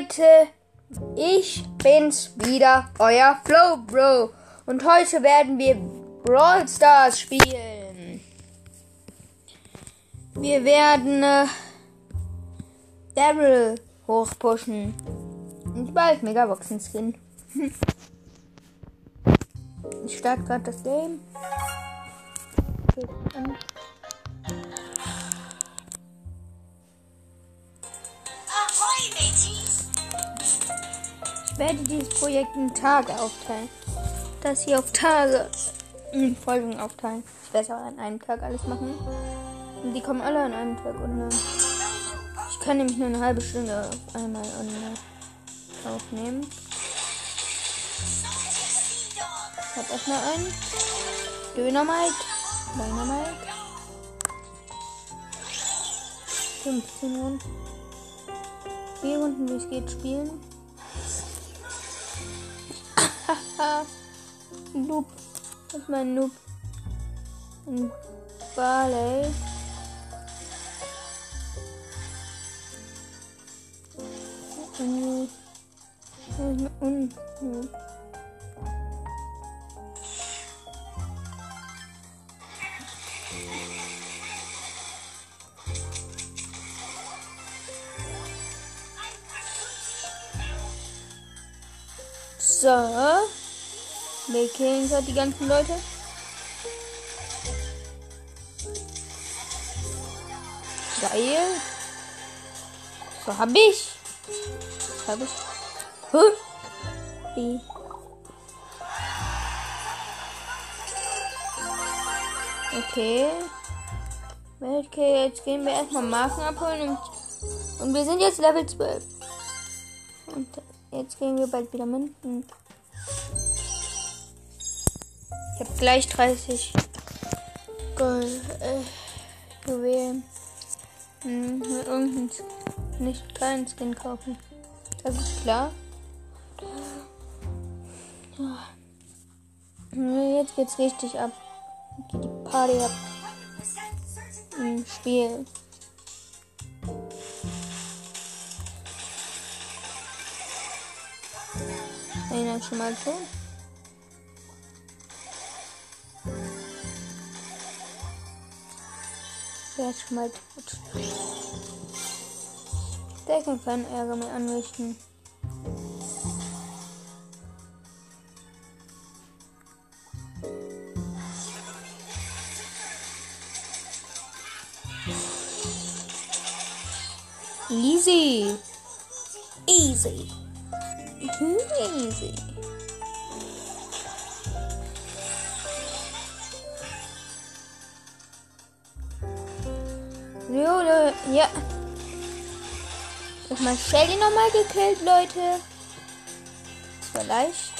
Leute, ich bin's wieder, euer Flow Bro. Und heute werden wir Brawl Stars spielen. Wir werden äh, Daryl hochpushen. Und bald Megaboxen Skin. ich starte gerade das Game. Okay, werde dieses Projekt in Tage aufteilen. Das hier auf Tage in Folgen aufteilen. Ich werde es auch an einem Tag alles machen. Und die kommen alle an einem Tag online. Ich kann nämlich nur eine halbe Stunde auf einmal online aufnehmen. Ich hab erstmal einen. Dynamite. Dynamite. 15 Runden. 4 Runden, wie es geht, spielen. Haha. Noob. Das ist mein Noob. Ein Barley. Un- un- un- un- So. Wir killen gerade die ganzen Leute. Geil. So hab ich. Das hab ich. Huh. Wie? Okay. Okay, jetzt gehen wir erstmal Marken abholen und, und wir sind jetzt Level 12. Und jetzt gehen wir bald wieder Münzen. Ich habe gleich 30 Gold, äh, Juwelen. Hm, irgendeinen nicht keinen Skin kaufen. Das ist klar. Ja, Jetzt geht's richtig ab. Geht die Party ab. Im Spiel. Einer schon mal so. Der schon mal tot. Der kann keinen Ärger mehr anrichten. Easy. Easy. Hab mal Shelly nochmal gekillt, Leute. Das war leicht.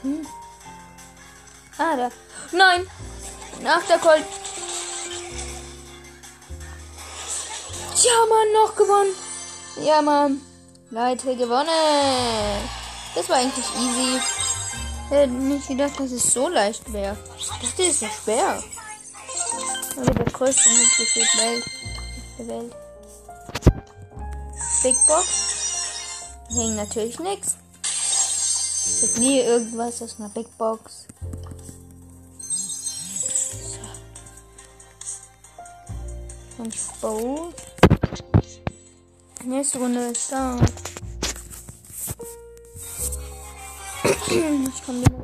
Hm. Ah, da. Nein! Nach der Colt. Ja, Mann, noch gewonnen. Ja, Mann. Leute, gewonnen. Das war eigentlich easy. Ich hätte nicht gedacht, dass es so leicht wäre. Das ist ja schwer. Aber der größte Mittelfeld Welt. Der Welt. Big Box. Hängt natürlich nichts. Ich hab nie irgendwas aus einer Big Box. So. Und Bow. Nächste Runde ist da. Ich komme wieder.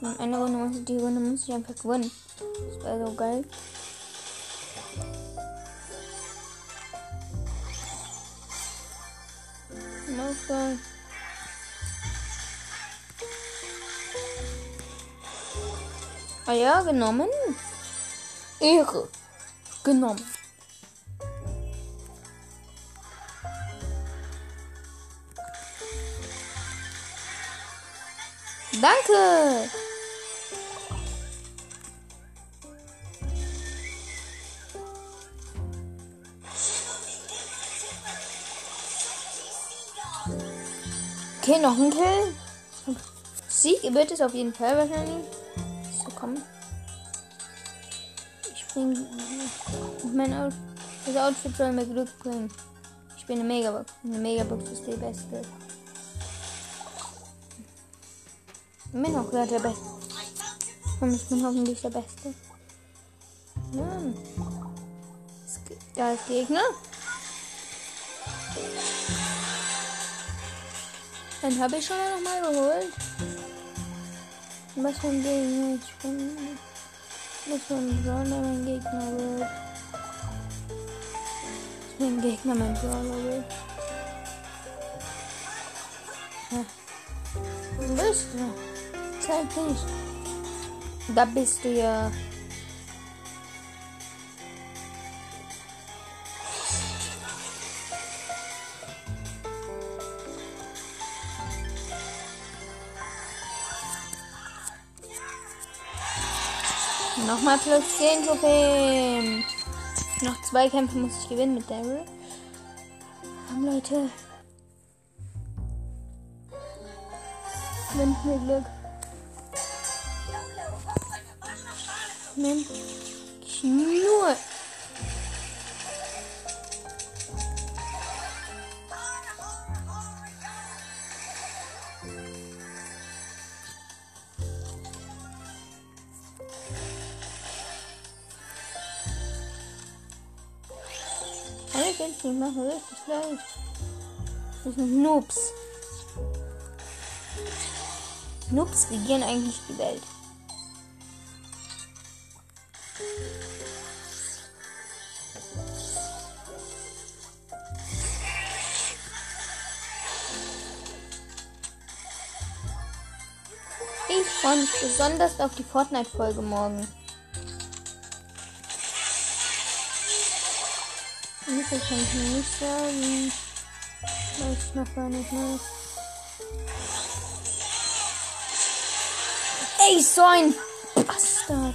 Und eine Runde muss ich, die Runde muss ich einfach gewinnen. Das wäre so geil. Okay. Ah ja, genommen. Ehre. Genommen. Danke. Okay, noch ein Kill. Sieg wird es auf jeden Fall wahrscheinlich. So, komm. Den, mein Out, das Outfit soll mir Glück bringen. Ich bin eine Megabox. Eine Megabox ist die beste. Ich bin auch gerade der Beste. Und ich bin hoffentlich der Beste. Ja. Da ist Gegner. Dann habe ich schon mal nochmal geholt. Was für ein Gegner? Ich bin. Was für ein Brawler mein Gegner wird. Für ein Gegner mein Brawler wird. Ja. Bist du? Dich. Da bist du ja. Nochmal plus 10 Trophäen. Noch zwei Kämpfe muss ich gewinnen mit Daryl. Komm, Leute. Wünscht mir Glück. Mensch. Nur. Alles jetzt nicht machen, richtig leicht. Das sind Noobs. Noobs regieren eigentlich die Welt. Freue mich besonders auf die Fortnite-Folge morgen. Wie kann ich nicht sagen. Weiß ich noch gar nicht mehr. Ey, so ein Bastard.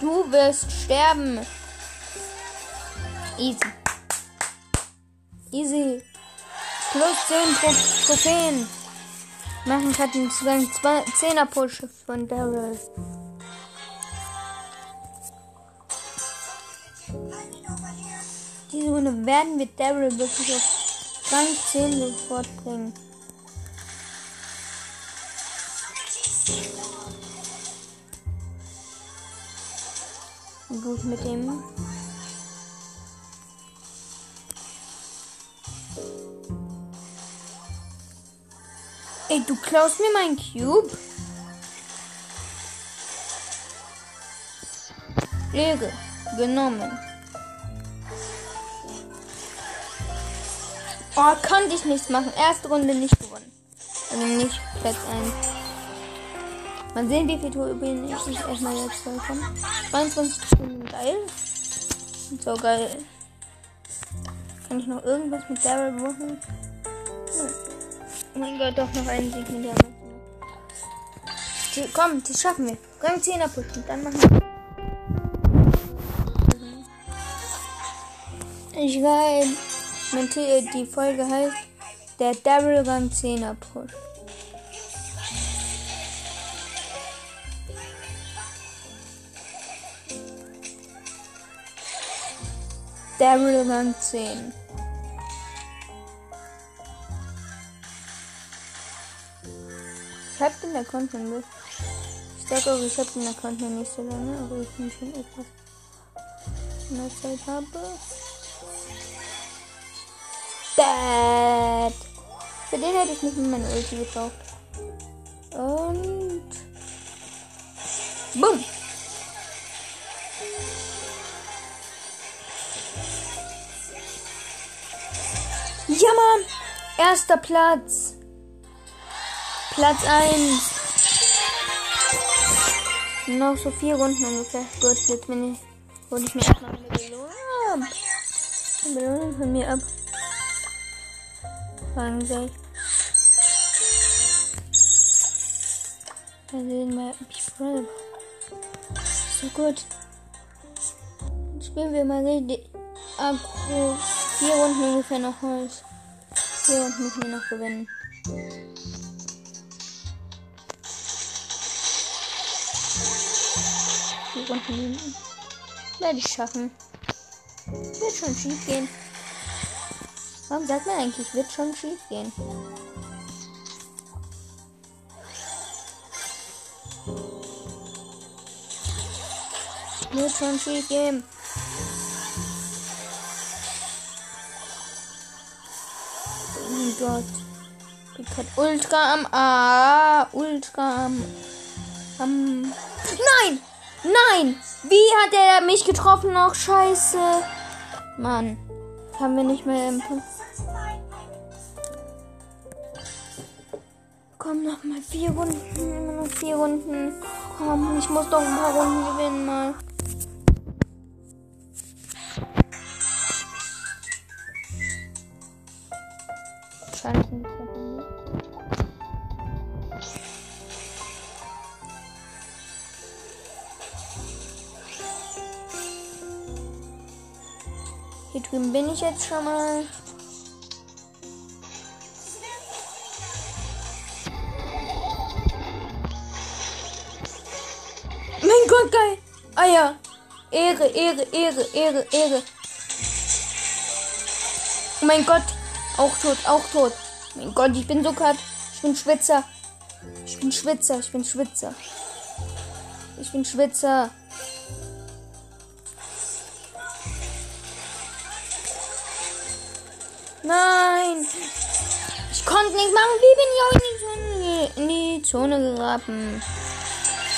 Du wirst sterben. Easy. Easy. Plus 10 Tro Trophäen. Machen gerade einen 10er Push von Daryl. Diese Runde werden wir Daryl wirklich auf Rang 10 sofort bringen. Gut mit dem. Ey, du klaust mir meinen Cube? Lege. Genommen. Oh, konnte ich nichts machen. Erste Runde nicht gewonnen. Also nicht Platz 1. Mal sehen, wie viel Trophäen ich erstmal jetzt bekomme. 22 Trophäen geil. So geil. Kann ich noch irgendwas mit Daryl machen? Oh mein Gott, doch noch einen Sieg mit Daryl. Komm, das schaffen wir. Rang 10er pushen, dann machen wir. Ich weiß. Die Folge heißt Der Daryl Rang 10er Push. Daryl Rang 10. Den Account noch nicht. Ich sag auch, ich hab den Account noch nicht so lange, aber ich bin schon etwas mehr Zeit habe. Dad. Für den hätte ich nicht mehr meine Ulti gekauft. Und. Bumm. Ja, Mann. Erster Platz. Platz 1. Noch so vier Runden ungefähr. Gut, jetzt bin ich. Hol ich mir erstmal eine Belohnung ab. Eine Belohnung von mir ab. Fangen soll. Dann sehen wir Big Brother. So gut. Dann spielen wir mal richtig aggro. Vier Runden ungefähr noch Holz. Vier Runden müssen wir noch gewinnen. Vier Runden. Werde ich schaffen. Wird schon schief gehen. Warum sagt man eigentlich, wird schon schief gehen? Wird schon schief gehen. Oh mein Gott. Ich hat Ultra am A. Ultra am. am. Nein! Nein! Wie hat er mich getroffen noch? Scheiße. Mann. Haben wir nicht mehr im. Komm noch mal vier Runden. Immer noch vier Runden. Komm, ich muss doch ein paar Runden gewinnen mal. Drüben bin ich jetzt schon mal. Mein Gott, geil. Eier. Ehre, Ehre, Ehre, Ehre, Ehre. Oh mein Gott. Auch tot, auch tot. Mein Gott, ich bin so kalt. Ich bin Schwitzer. Ich bin Schwitzer, ich bin Schwitzer. Ich bin Schwitzer. Nein! Ich konnte nicht machen. Wie bin ich auch in die Zone, in die Zone geraten?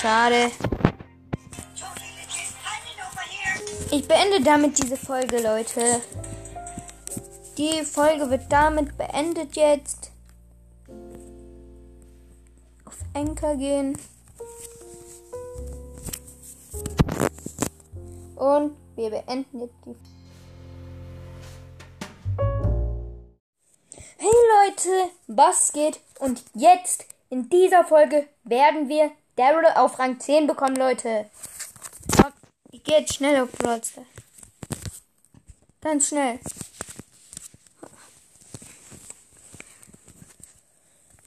Schade. Ich beende damit diese Folge, Leute. Die Folge wird damit beendet jetzt. Auf Enker gehen. Und wir beenden jetzt die Hey Leute, was geht? Und jetzt in dieser Folge werden wir Daryl auf Rang 10 bekommen, Leute. Ich gehe jetzt schnell auf Brawlster. Ganz schnell.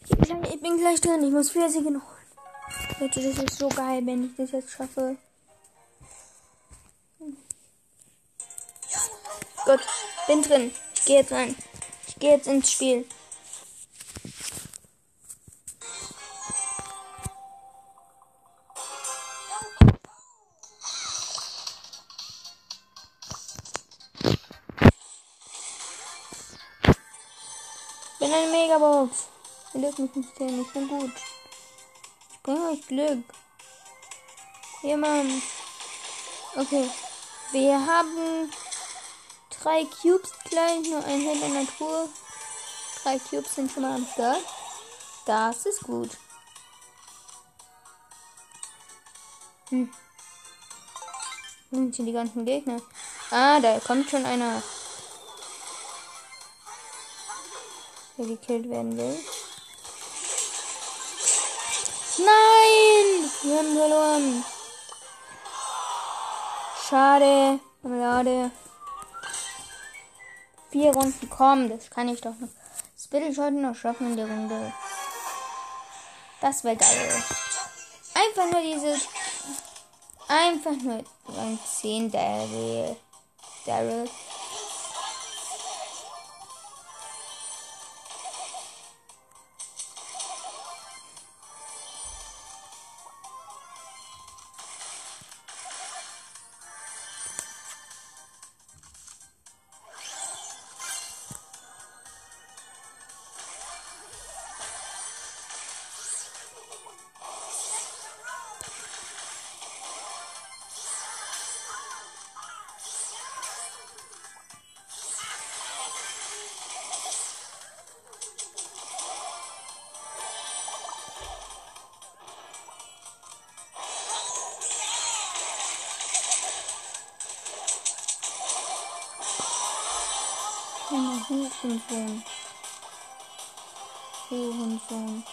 Ich bin gleich drin. Ich muss vier Siege noch holen. Leute, das ist so geil, wenn ich das jetzt schaffe. Gut, bin drin. Ich gehe jetzt rein. Ich gehe jetzt ins Spiel. Bin eine Megabox. Dürft mich nicht sehen, ich bin gut. Ich bringe euch Glück. Jemand. Okay. Wir haben drei Cubes gleich, nur ein Held in der Truhe. Drei Cubes sind schon mal am Start. Das ist gut. Hm. Wo sind hier die ganzen Gegner? Ah, da kommt schon einer. Der gekillt werden will. Nein! Wir haben verloren. Schade. Marmelade. Vier Runden kommen, das kann ich doch noch. Das will ich heute noch schaffen in der Runde. Das wäre geil. Einfach nur diese. Einfach nur Rang 10 Daryl. Daryl. Hurensohn. Hurensohn.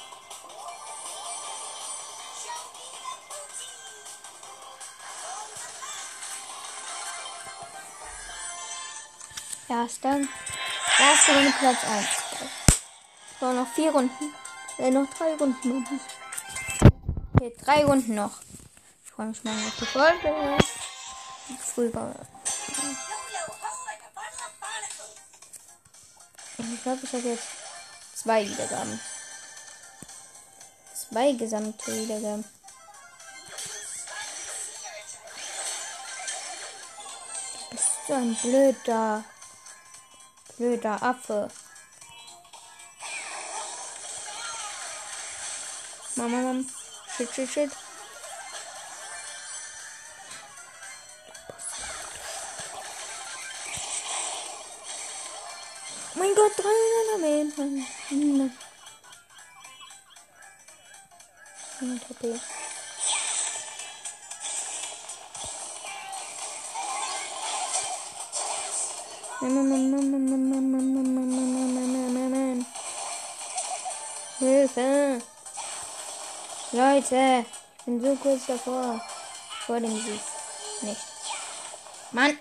Erster. Erste Runde Platz 1. So, noch vier Runden. Äh, noch drei Runden. Okay, drei Runden noch. Ich freue mich mal auf die Folge. Früher. Ich glaube, ich habe jetzt zwei Wiedergaben. Zwei gesamte Wiedergaben. Du bist so ein blöder, blöder Affe. Mama, Mama. Shit, shit, shit. Mein Gott, 300 Meter. 100 HP. Hilfe! Leute, ich bin so kurz davor. Vor dem Sieg. Nicht. Mann!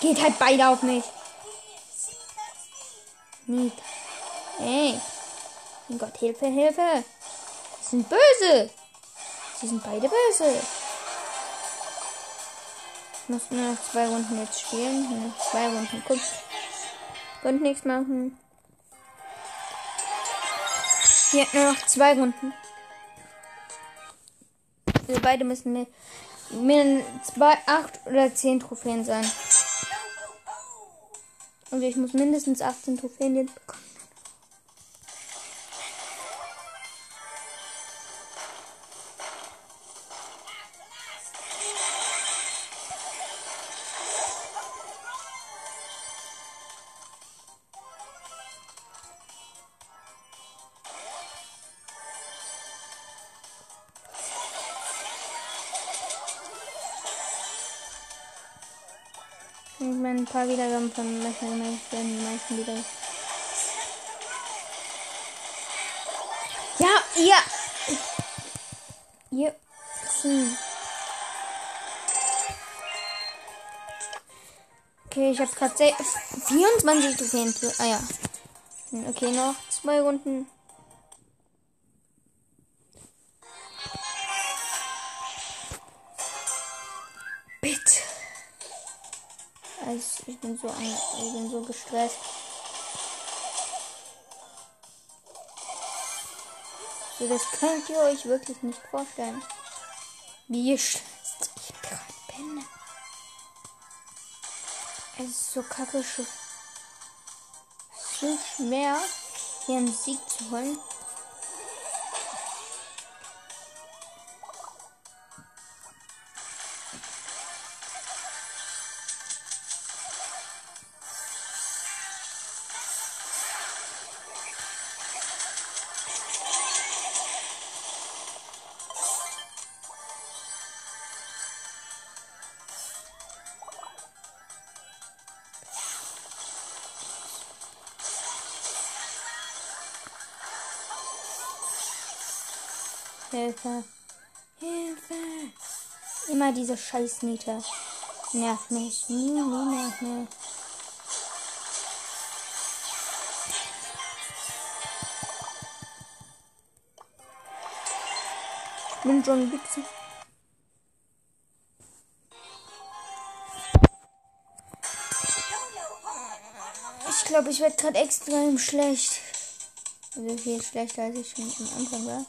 Geht halt beide auf mich. Nicht. Ey. Mein Gott, Hilfe, Hilfe. Sie sind böse. Sie sind beide böse. Ich muss nur noch zwei Runden jetzt spielen. Nur noch zwei Runden. Guck. Und nichts machen. Hier, nur noch zwei Runden. Wir beide müssen mir, mir zwei, acht oder zehn Trophäen sein. Also ich muss mindestens 18 Trophäen jetzt bekommen. Ich meine, ein paar Wiedergaben von Metal Knight werden die meisten wieder. Ja, ihr. Ihr. Hm. Okay, ich habe gerade 24 Trophäen. Ah ja. Hm, Okay, noch zwei Runden. Bin so, ich bin so gestresst. So, das könnt ihr euch wirklich nicht vorstellen. Wie gestresst ich gerade bin. Es ist so kacke so schwer, hier einen Sieg zu holen. Hilfe. Hilfe. Immer diese Scheißmiete. Nervt mich. Nie, nie nervt mich. Ich bin schon Wichser. Ich glaube, ich werde gerade extrem schlecht. Also viel schlechter als ich schon am Anfang war.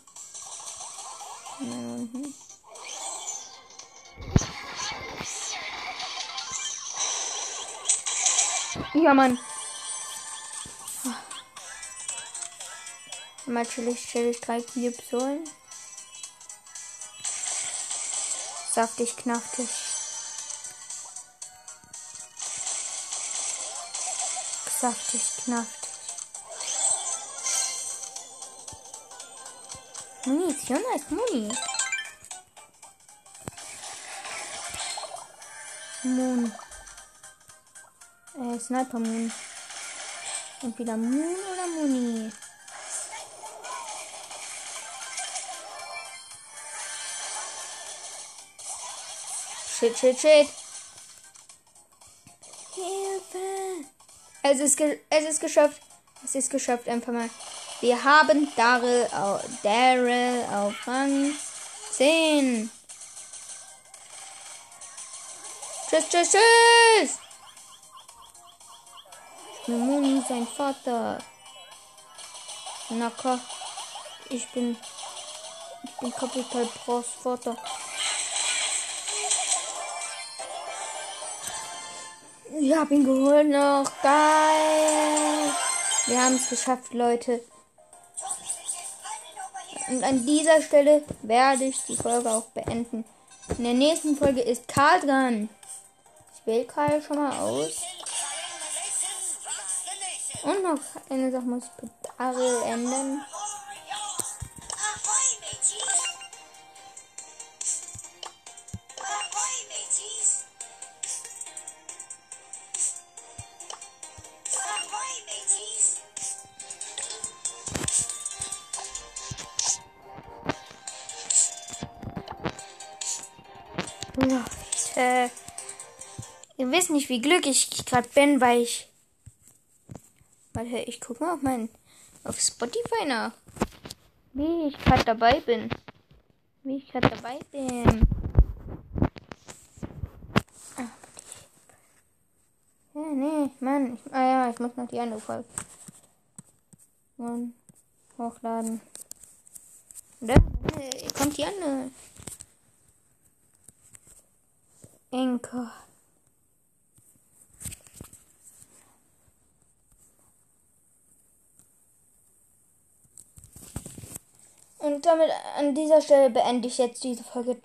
Ja, Mann. Mal chillig, chillig drei Cubes holen. Saftig, knaftig. Saftig, knaftig. Munition ist Muni. Moon. Äh, Sniper Moon. Entweder Moon oder Muni. Shit, shit, shit. Hilfe. Es ist, es ist geschafft. Es ist geschafft, einfach mal. Wir haben Daryl auf, Daryl auf Rang 10. Tschüss, tschüss, tschüss! Moni, sein Vater. Naka. Ich bin. Ich bin Kapital Bros Vater. Ich hab ihn geholt noch. Geil. Wir haben es geschafft, Leute. Und an dieser Stelle werde ich die Folge auch beenden. In der nächsten Folge ist Karl dran. Ich wähle Karl schon mal aus. Und noch eine Sache muss ich mit Ariel ändern. Leute, ihr wisst nicht, wie glücklich ich gerade bin, weil ich. Warte, ich gucke mal auf mein. auf Spotify nach. Wie ich gerade dabei bin. Wie ich gerade dabei bin. Ah, Ja, nee, Mann. Ich, ah ja, ich muss noch die andere Folge. Und hochladen. Äh, kommt die andere. Enker. Und damit an dieser Stelle beende ich jetzt diese Folge.